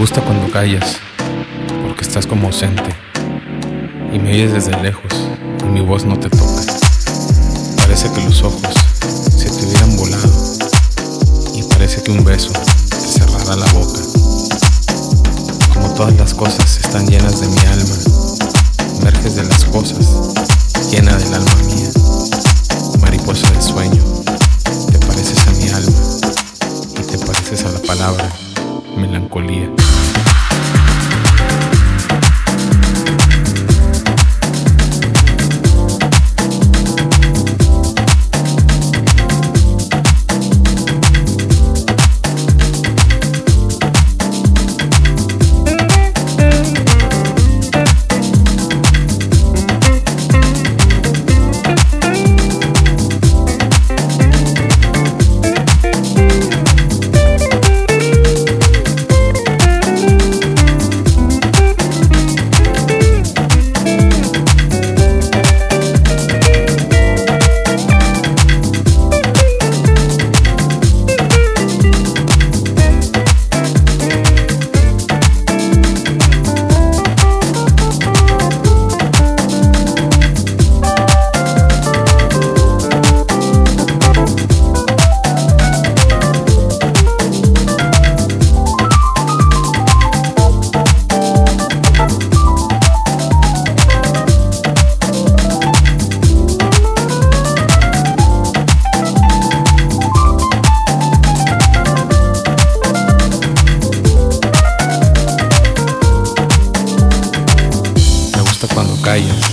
gusta cuando callas, porque estás como ausente y me oyes desde lejos y mi voz no te toca. Parece que los ojos se te hubieran volado y parece que un beso te cerrará la boca. Como todas las cosas están llenas de mi alma, emerges de las cosas, llena del alma mía, mariposa del sueño, te pareces a mi alma y te pareces a la palabra melancolía. Gusta